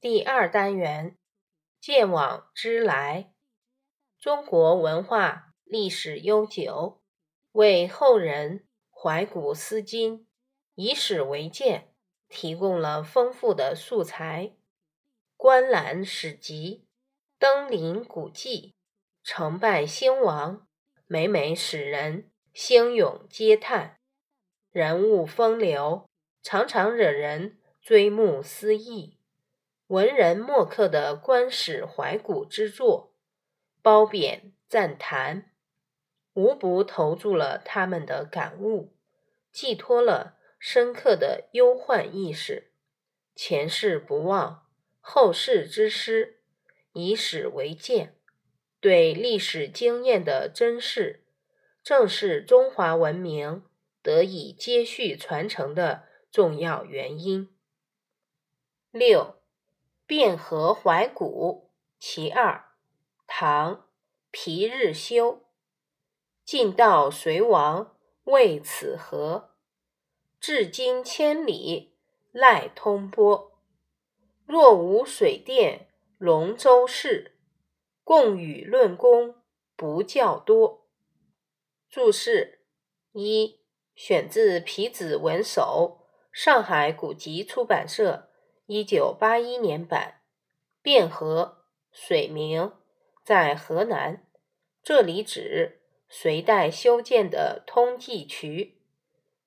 第二单元：见往知来。中国文化历史悠久，为后人怀古思今、以史为鉴提供了丰富的素材。观览史籍、登临古迹、成拜兴亡，每每使人心涌嗟叹，人物风流。常常惹人追慕思忆，文人墨客的观史怀古之作，褒贬赞叹，无不投注了他们的感悟，寄托了深刻的忧患意识。前世不忘，后世之师，以史为鉴，对历史经验的珍视，正是中华文明得以接续传承的。重要原因。六，汴河怀古其二，唐，皮日休。晋道隋王为此河，至今千里赖通波。若无水电龙舟事，共与论功不较多。注释一，选自皮子文首。上海古籍出版社，一九八一年版。汴河，水名，在河南。这里指隋代修建的通济渠。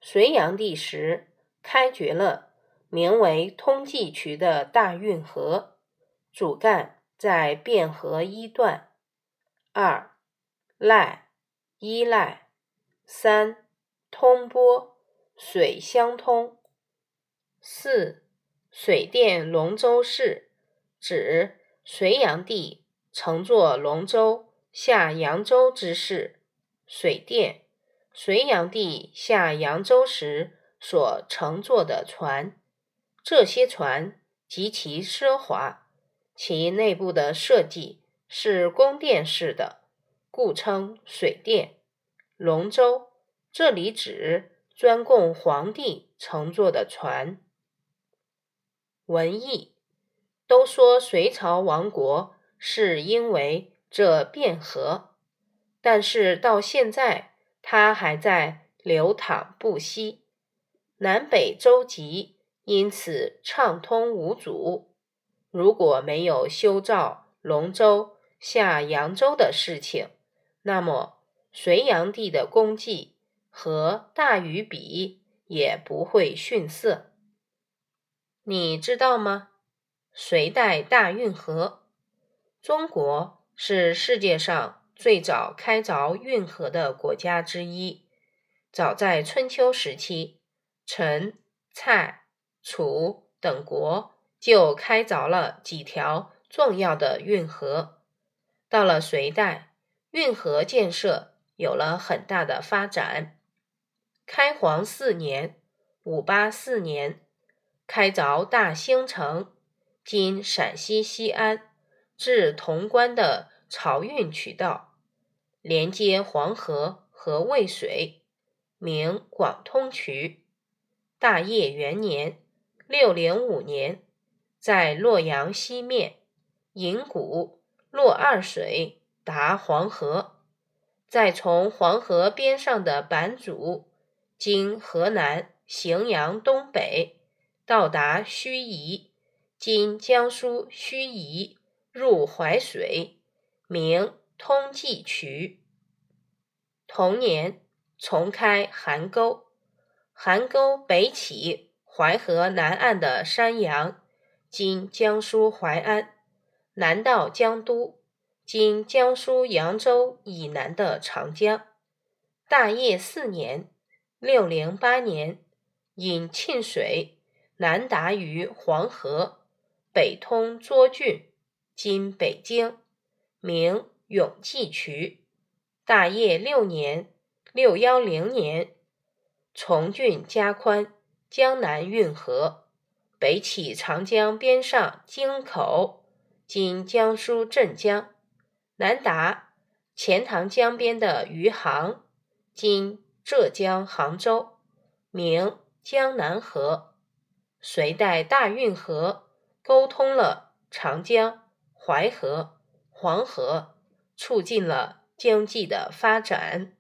隋炀帝时开掘了名为通济渠的大运河，主干在汴河一段。二，赖，依赖。三，通波，水相通。四水电龙舟事，指隋炀帝乘坐龙舟下扬州之事。水电，隋炀帝下扬州时所乘坐的船。这些船极其奢华，其内部的设计是宫殿式的，故称水殿。龙舟，这里指专供皇帝乘坐的船。文艺都说隋朝亡国是因为这汴河，但是到现在它还在流淌不息，南北舟楫因此畅通无阻。如果没有修造龙舟下扬州的事情，那么隋炀帝的功绩和大禹比也不会逊色。你知道吗？隋代大运河，中国是世界上最早开凿运河的国家之一。早在春秋时期，陈、蔡、楚等国就开凿了几条重要的运河。到了隋代，运河建设有了很大的发展。开皇四年（五八四年）。开凿大兴城（今陕西西安）至潼关的漕运渠道，连接黄河和渭水，名广通渠。大业元年（六零五年），在洛阳西面引谷洛二水达黄河，再从黄河边上的版主经河南荥阳东北。到达盱眙，今江苏盱眙，入淮水，名通济渠。同年重开邗沟，邗沟北起淮河南岸的山阳，今江苏淮安，南到江都，今江苏扬州以南的长江。大业四年（六零八年），引沁水。南达于黄河，北通涿郡（今北京），名永济渠。大业六年（六幺零年），重浚加宽江南运河，北起长江边上京口（今江苏镇江），南达钱塘江边的余杭（今浙江杭州），名江南河。隋代大运河沟通了长江、淮河、黄河，促进了经济的发展。